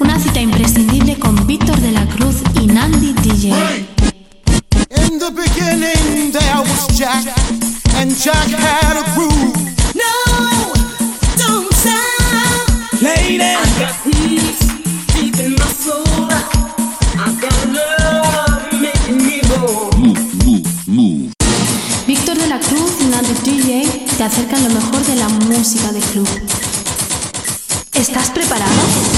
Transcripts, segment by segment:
Una cita imprescindible con Víctor de la Cruz y Nandi DJ. In the beginning there was Jack, and Jack had a groove. No, don't stop. Lady, I got peace deep in my soul. I got love making me go. Víctor de la Cruz y Nandi DJ te acercan lo mejor de la música de club. ¿Estás preparado?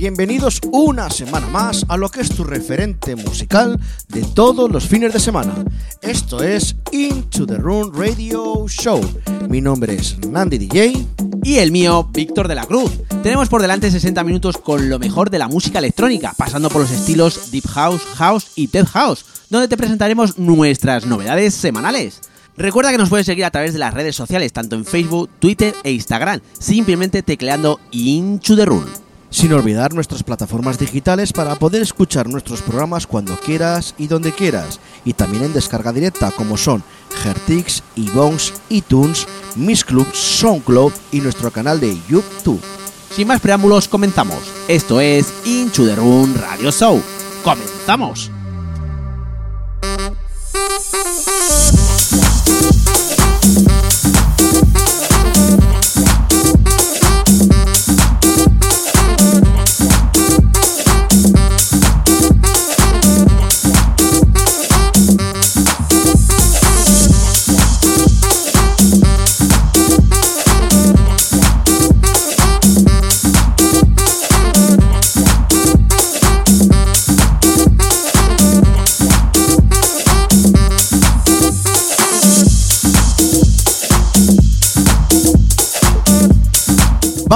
bienvenidos una semana más a lo que es tu referente musical de todos los fines de semana. Esto es Into the Room Radio Show. Mi nombre es Nandi DJ. Y el mío, Víctor de la Cruz. Tenemos por delante 60 minutos con lo mejor de la música electrónica, pasando por los estilos Deep House, House y Tech House, donde te presentaremos nuestras novedades semanales. Recuerda que nos puedes seguir a través de las redes sociales, tanto en Facebook, Twitter e Instagram, simplemente tecleando Into the Room. Sin olvidar nuestras plataformas digitales para poder escuchar nuestros programas cuando quieras y donde quieras. Y también en descarga directa como son Gertix, iBones, iTunes, Miss Club, SoundCloud y nuestro canal de YouTube. Sin más preámbulos, comenzamos. Esto es Room Radio Show. ¡Comenzamos!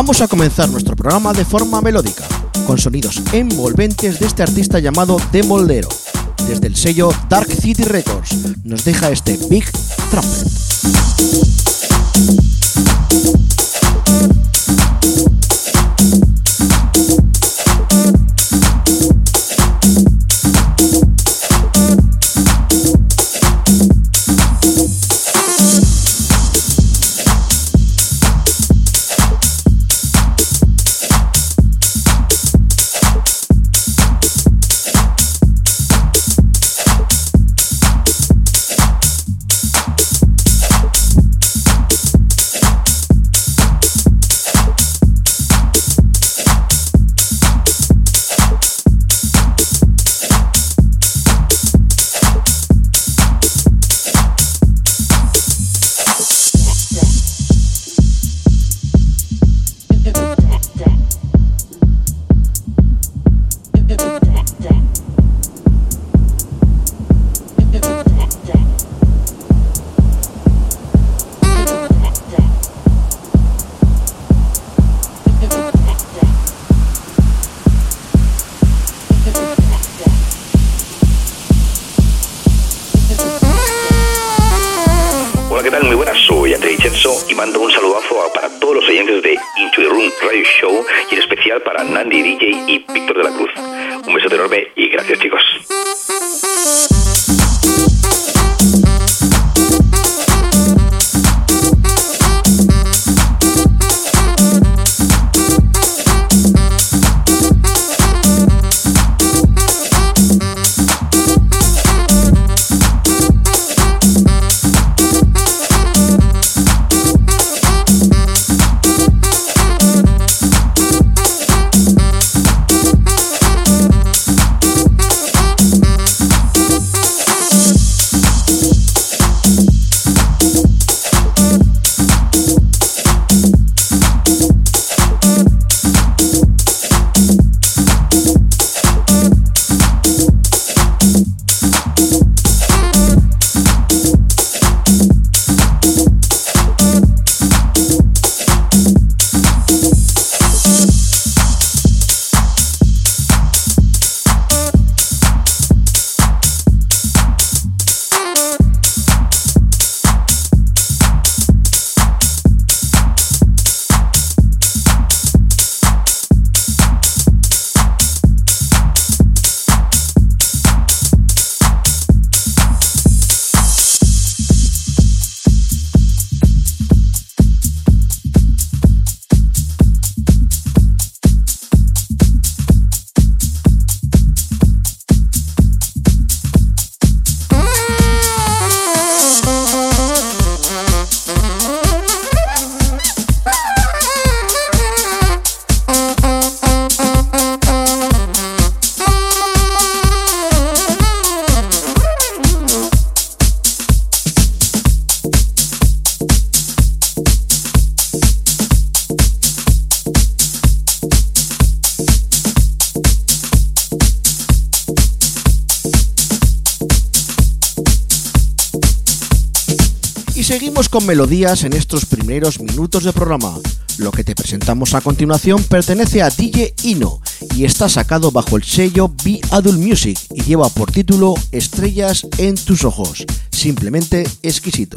Vamos a comenzar nuestro programa de forma melódica, con sonidos envolventes de este artista llamado The Moldero. Desde el sello Dark City Records nos deja este Big Trumpet. Mando un saludazo para todos los oyentes de Into the Room Radio Show y en especial para Nandi DJ y Víctor de la Cruz. Un besote enorme y gracias, chicos. Con melodías en estos primeros minutos de programa. Lo que te presentamos a continuación pertenece a DJ Ino y está sacado bajo el sello Be Adult Music y lleva por título Estrellas en tus ojos. Simplemente exquisito.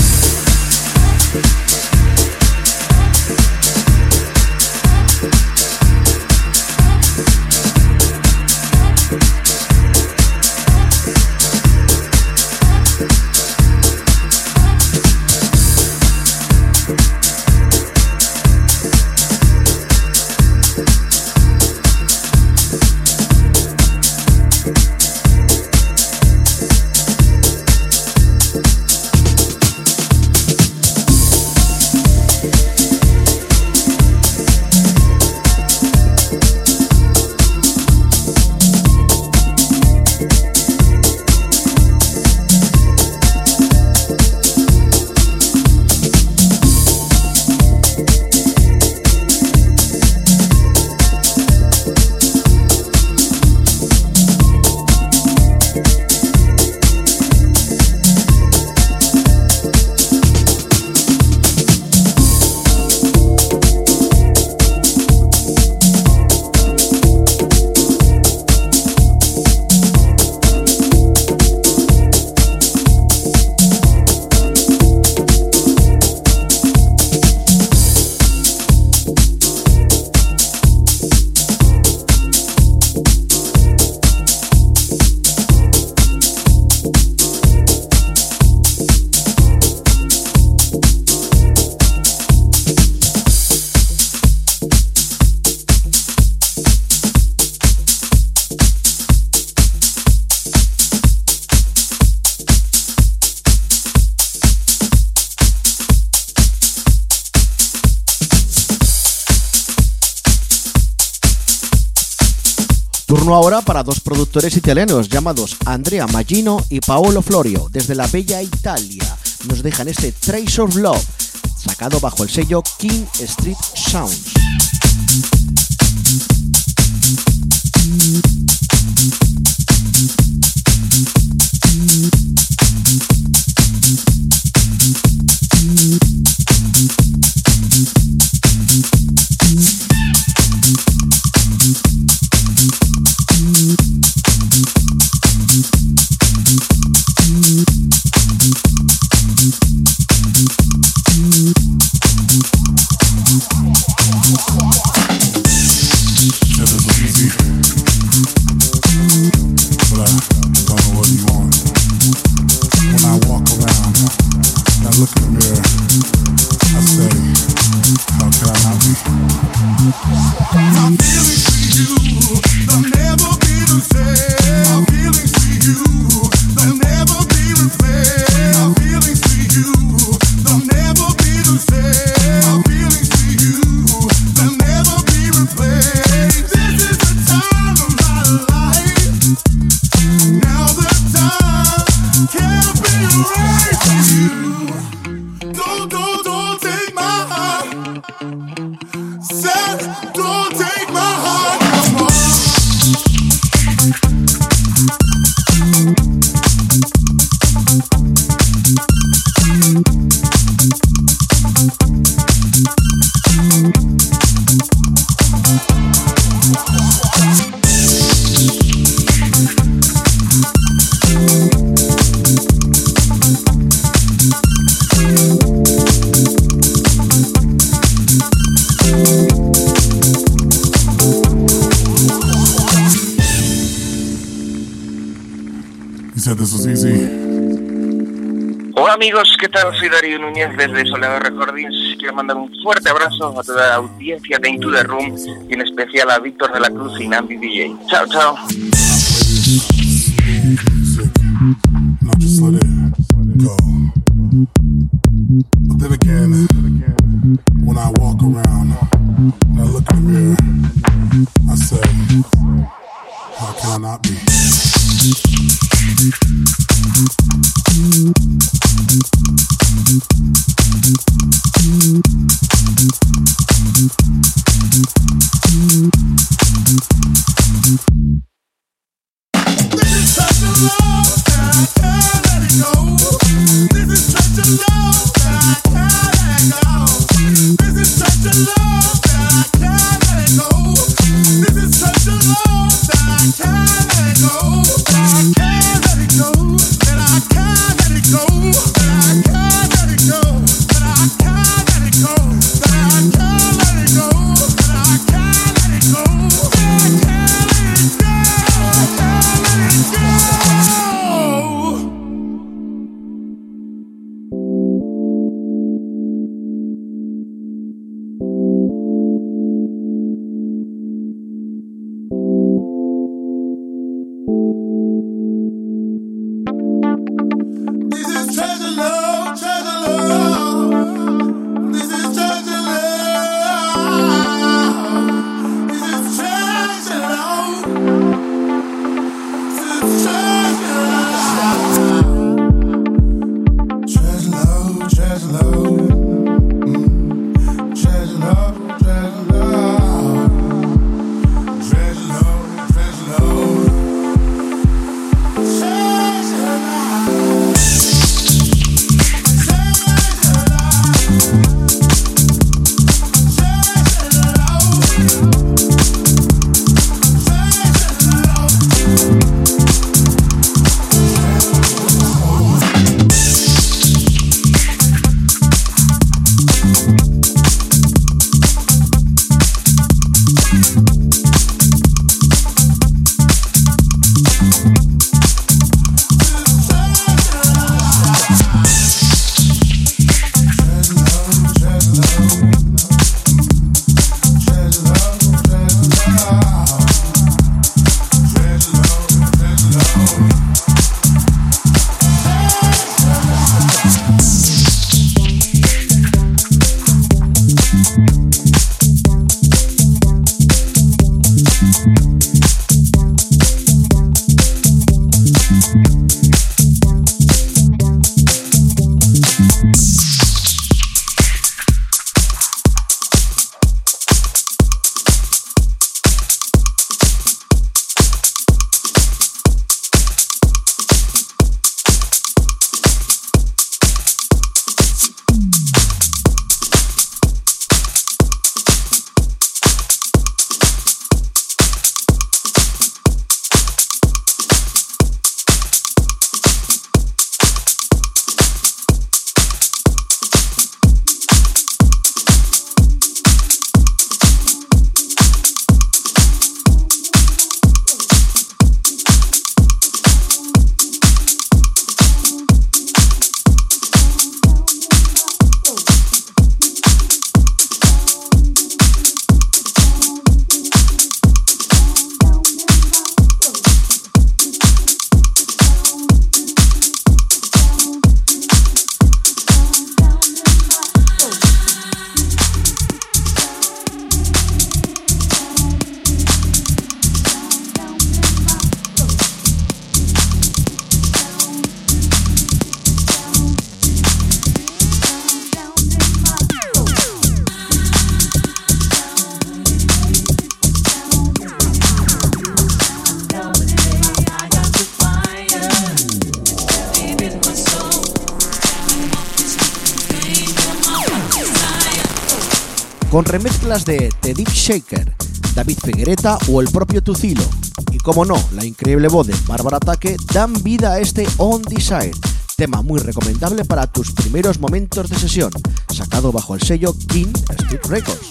Turno ahora para dos productores italianos llamados Andrea Magino y Paolo Florio, desde la bella Italia. Nos dejan este Trace of Love, sacado bajo el sello King Street Sounds. Amigos, ¿qué tal? Soy Darío Núñez desde Soledad Recordings. Quiero mandar un fuerte abrazo a toda la audiencia de Into the Room y en especial a Víctor de la Cruz y Nambi DJ. Chao, chao. I not be? This is such a love de The Deep Shaker, David Figuereta o el propio Tucilo. Y como no, la increíble voz de Bárbara Ataque dan vida a este On Desire, tema muy recomendable para tus primeros momentos de sesión, sacado bajo el sello King Street Records.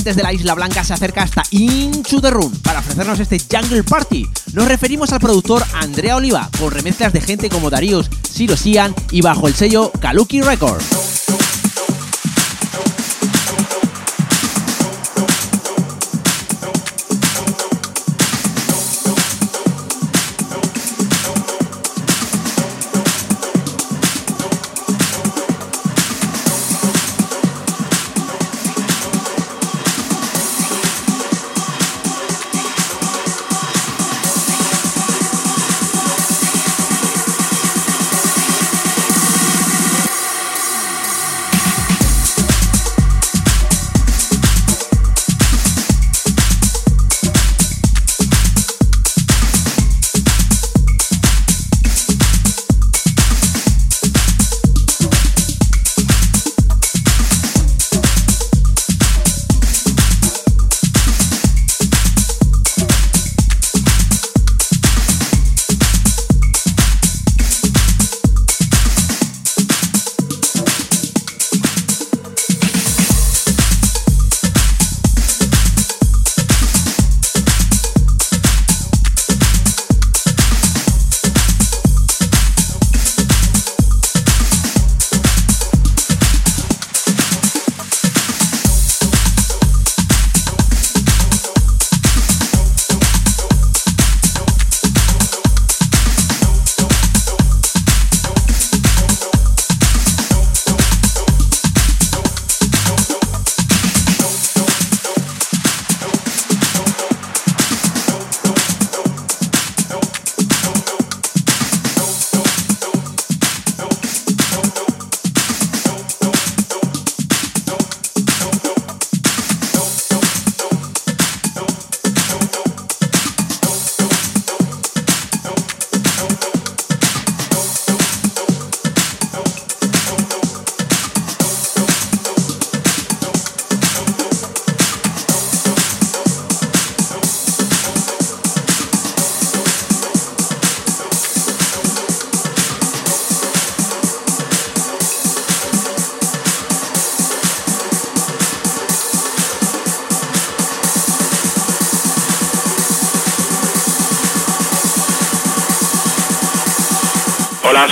Residentes de la Isla Blanca se acerca hasta Into the Room para ofrecernos este Jungle Party. Nos referimos al productor Andrea Oliva, con remezclas de gente como Darius, Siro Sian y bajo el sello Kaluki Records.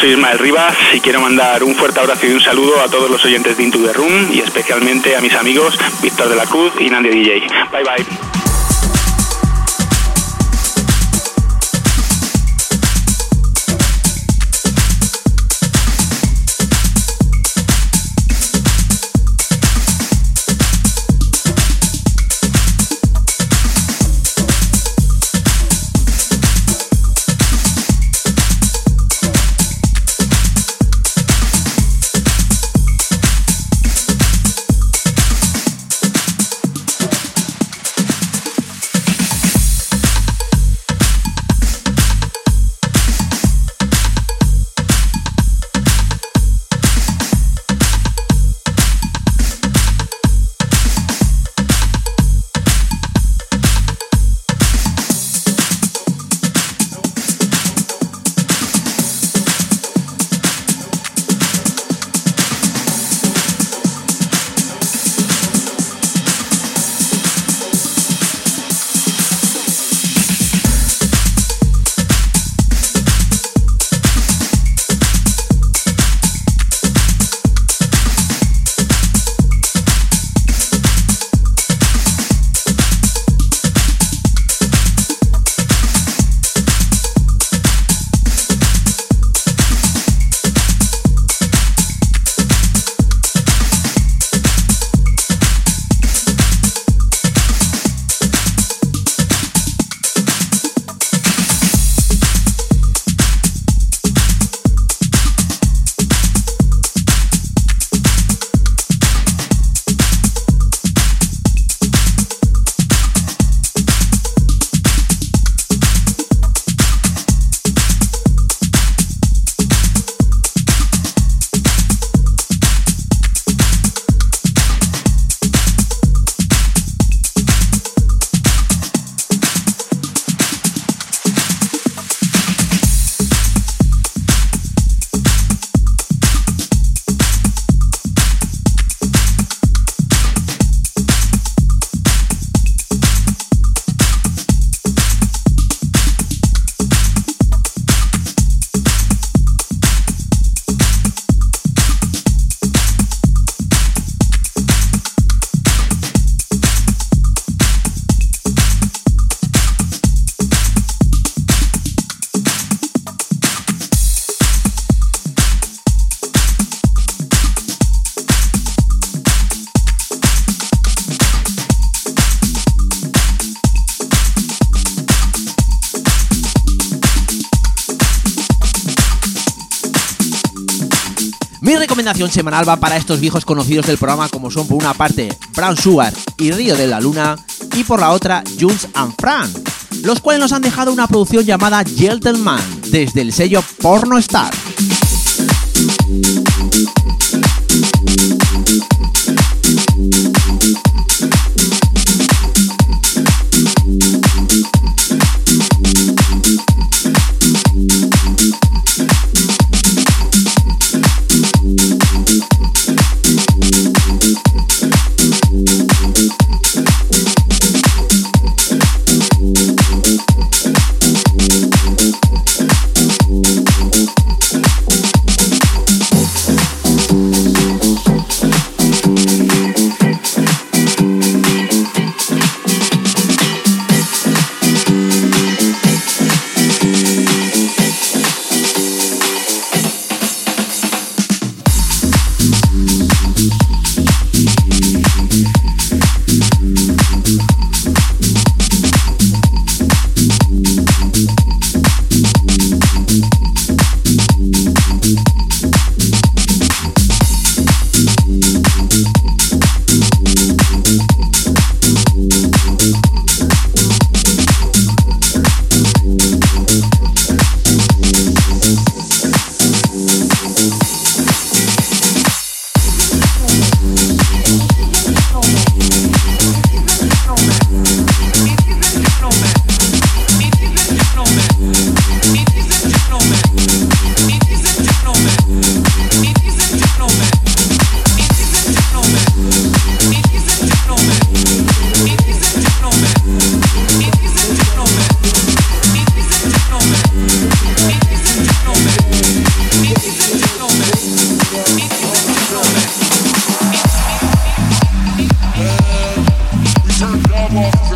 Soy Ismael Rivas y quiero mandar un fuerte abrazo y un saludo a todos los oyentes de Into the Room y especialmente a mis amigos Víctor de la Cruz y Nandia DJ. Bye bye. Semanal va para estos viejos conocidos del programa como son por una parte Brown Sugar y Río de la Luna y por la otra Jules and Fran, los cuales nos han dejado una producción llamada Gentleman desde el sello Porno Star. Hola,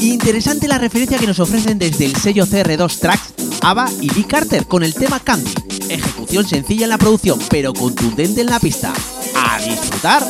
Interesante la referencia que nos ofrecen desde el sello CR2 Tracks, ABBA y Lee Carter con el tema Candy. Ejecución sencilla en la producción, pero contundente en la pista. ¡A disfrutar!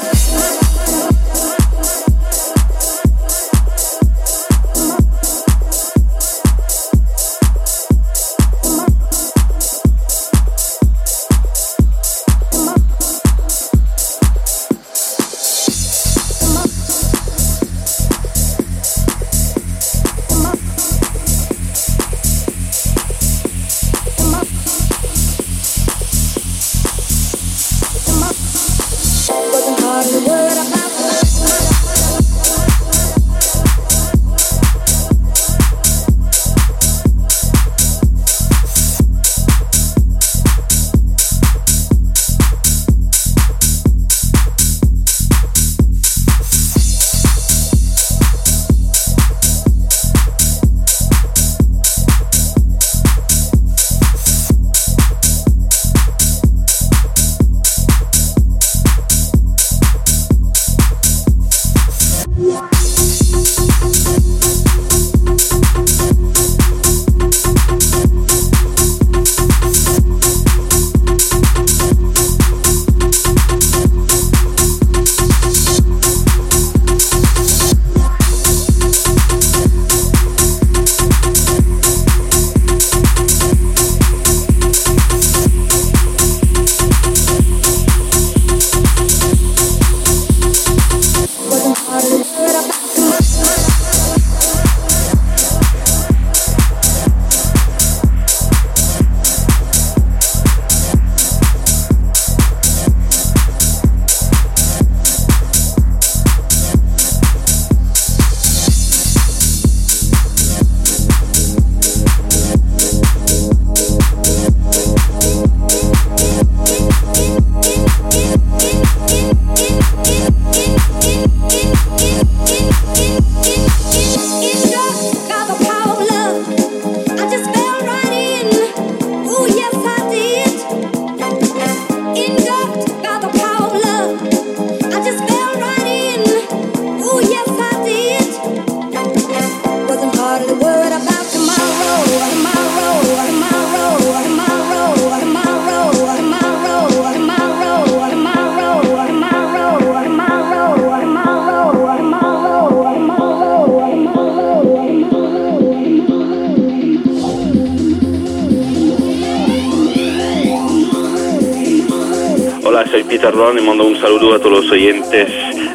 A todos los oyentes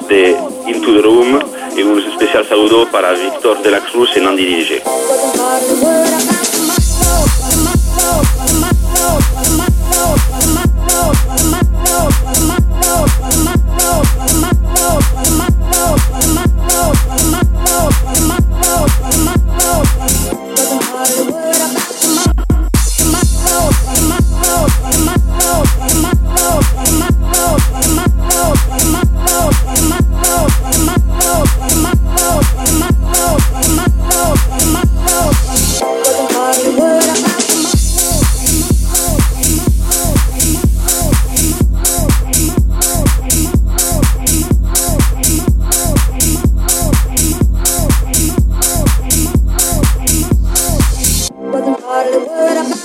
de Into the Room y un especial saludo para Víctor de la Cruz y Nandi DJ. I'm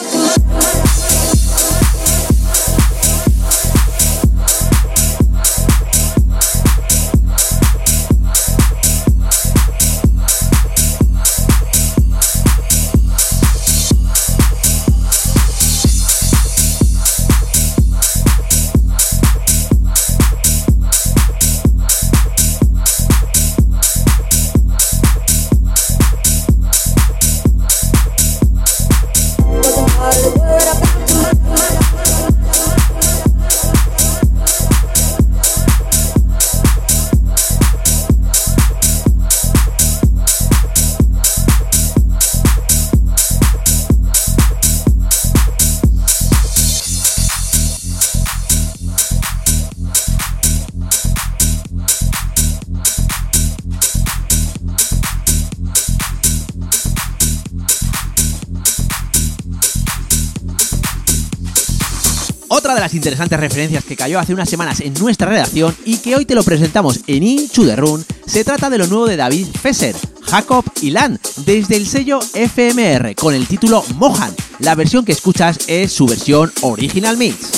interesantes referencias que cayó hace unas semanas en nuestra redacción y que hoy te lo presentamos en Into the Run, se trata de lo nuevo de David Fesser, Jacob y Lan, desde el sello FMR, con el título Mohan. La versión que escuchas es su versión Original Mix.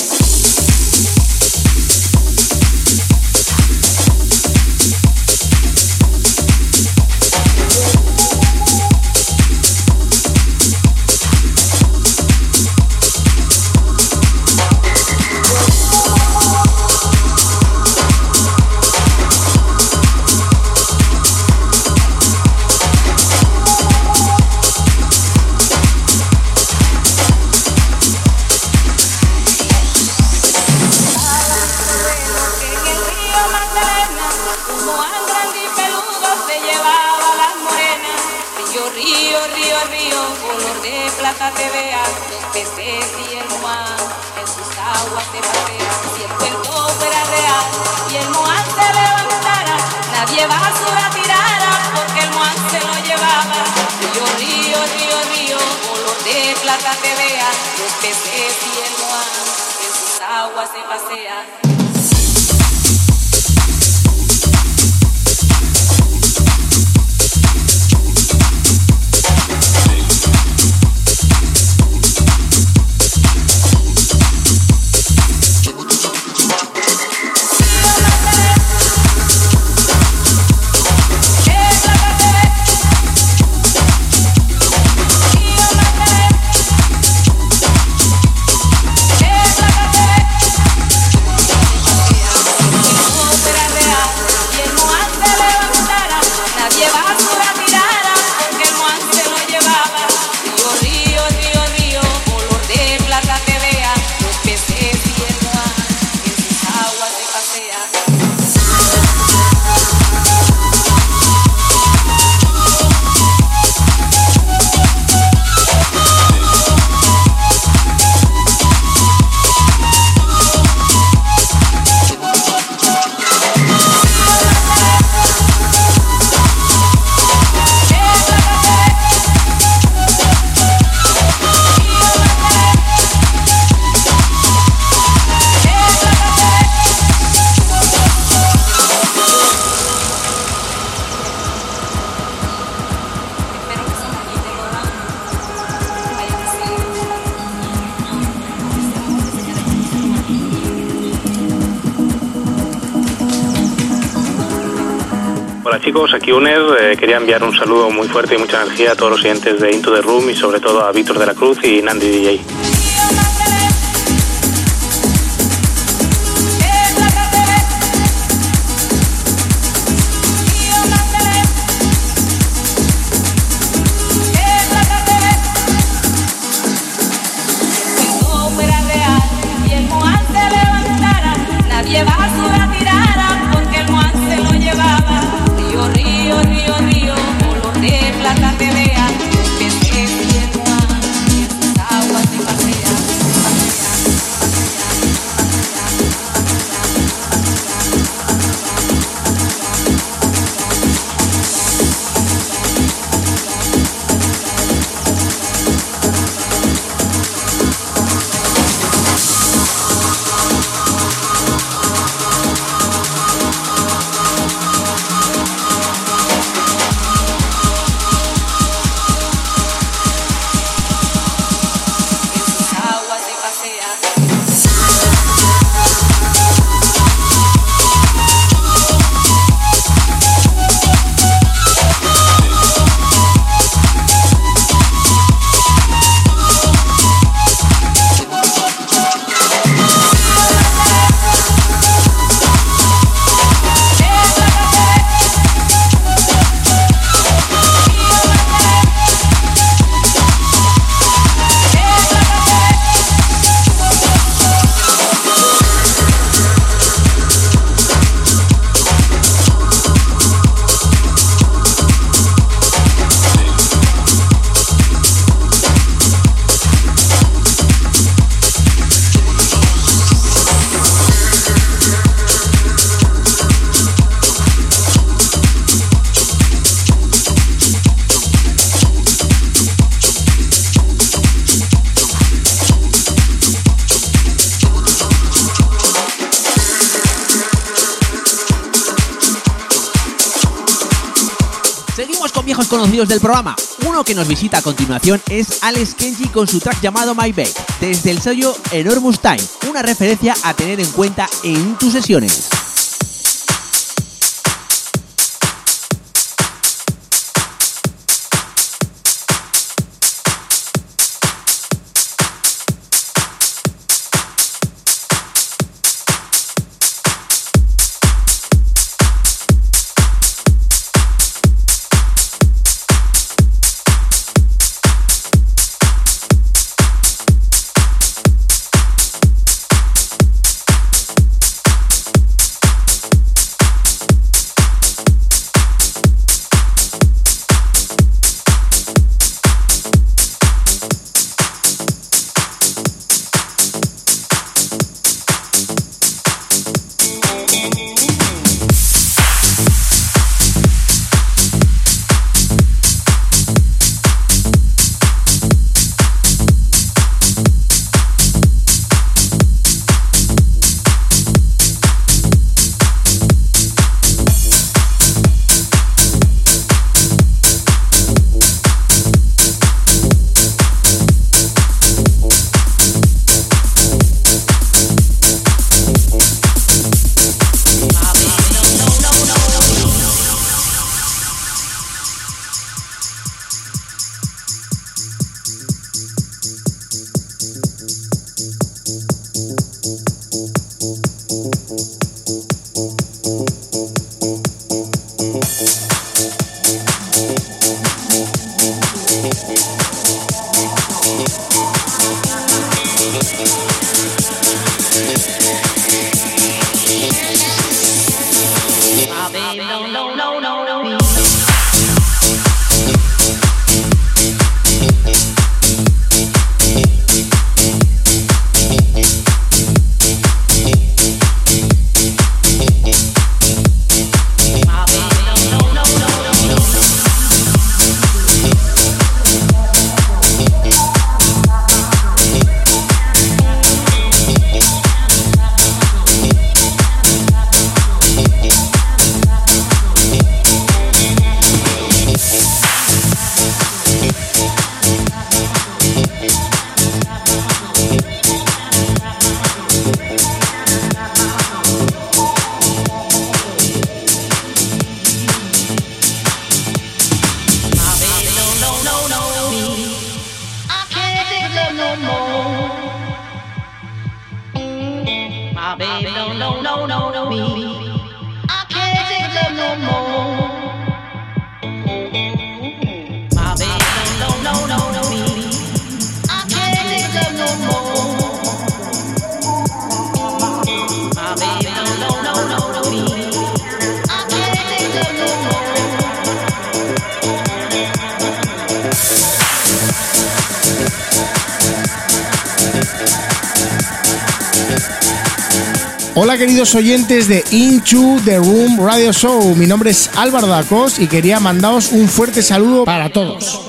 Juan grande y peludo se llevaba las morenas. Río, río, río, río, color de plata te vea, los peces y el Juan en sus aguas te pasea. Si el cuento fuera real y el Moan se levantara, nadie basura tirara porque el Moan se lo llevaba. Río, río, río, río, color de plata te vea, los peces y el Moan en sus aguas se pasea. Hola chicos, aquí UNED. Eh, quería enviar un saludo muy fuerte y mucha energía a todos los oyentes de Into the Room y sobre todo a Víctor de la Cruz y Nandi DJ. Conocidos del programa. Uno que nos visita a continuación es Alex Kenji con su track llamado My Babe, desde el sello Enormous Time, una referencia a tener en cuenta en tus sesiones. Hola queridos oyentes de Into the Room Radio Show, mi nombre es Álvaro Dacos y quería mandaros un fuerte saludo para todos.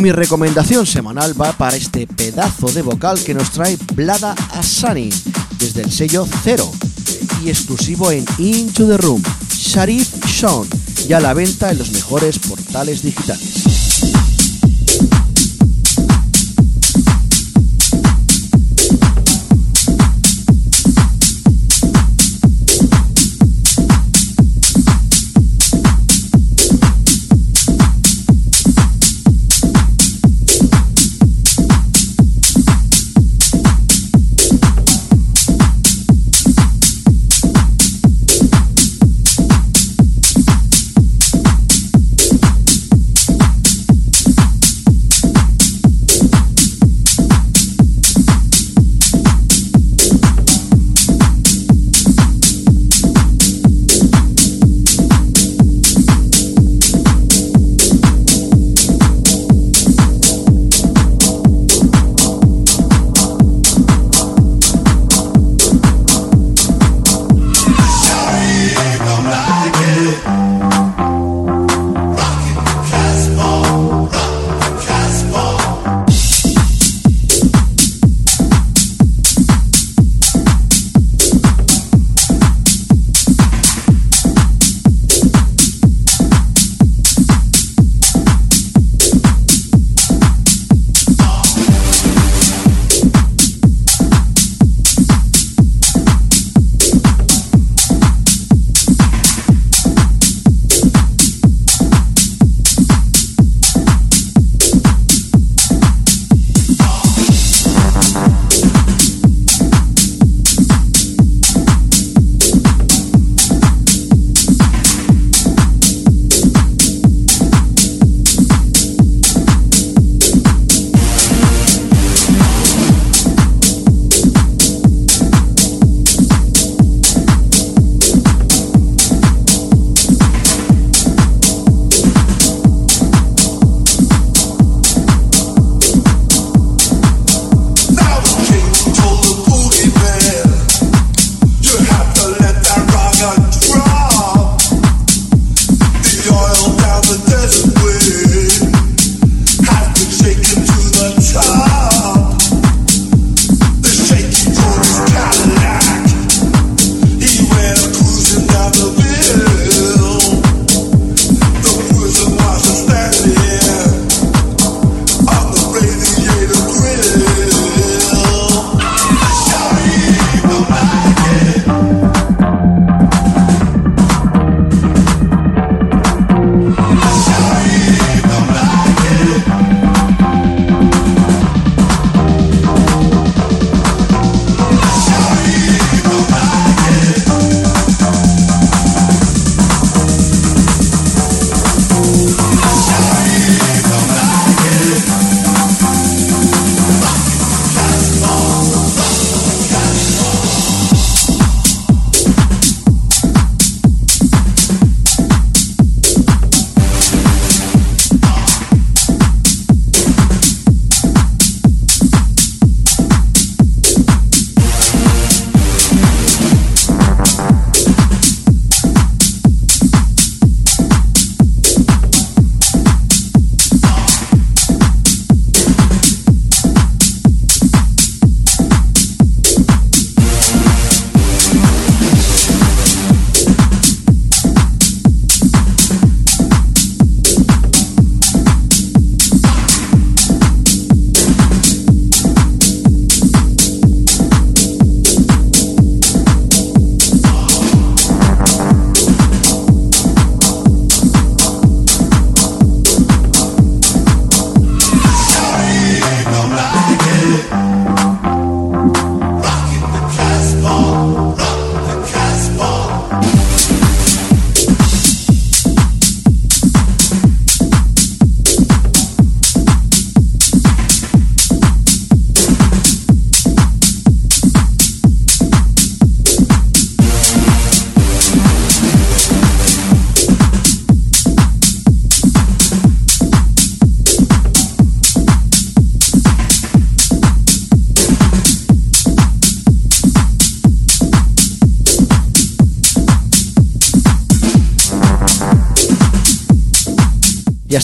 Mi recomendación semanal va para este pedazo de vocal que nos trae Blada Asani desde el sello Cero y exclusivo en Into the Room, Sharif Sean, ya a la venta en los mejores portales digitales.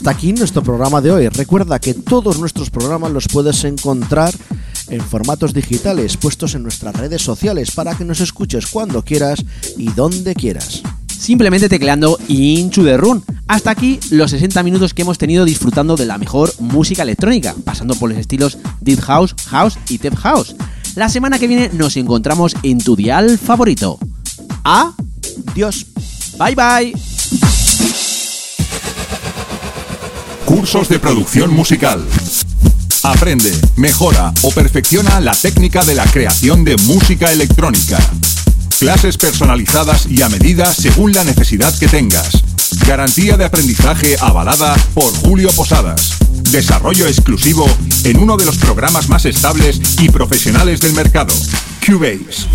Hasta aquí nuestro programa de hoy. Recuerda que todos nuestros programas los puedes encontrar en formatos digitales puestos en nuestras redes sociales para que nos escuches cuando quieras y donde quieras. Simplemente tecleando Into the Run. Hasta aquí los 60 minutos que hemos tenido disfrutando de la mejor música electrónica, pasando por los estilos Deep House, House y Tech House. La semana que viene nos encontramos en tu dial favorito. Adiós. Bye bye. Cursos de producción musical. Aprende, mejora o perfecciona la técnica de la creación de música electrónica. Clases personalizadas y a medida según la necesidad que tengas. Garantía de aprendizaje avalada por Julio Posadas. Desarrollo exclusivo en uno de los programas más estables y profesionales del mercado, Cubase.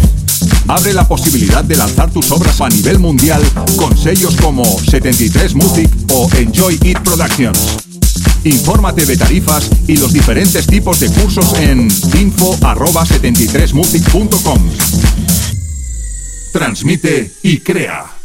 Abre la posibilidad de lanzar tus obras a nivel mundial con sellos como 73 Music o Enjoy It Productions. Infórmate de tarifas y los diferentes tipos de cursos en info@73music.com. Transmite y crea.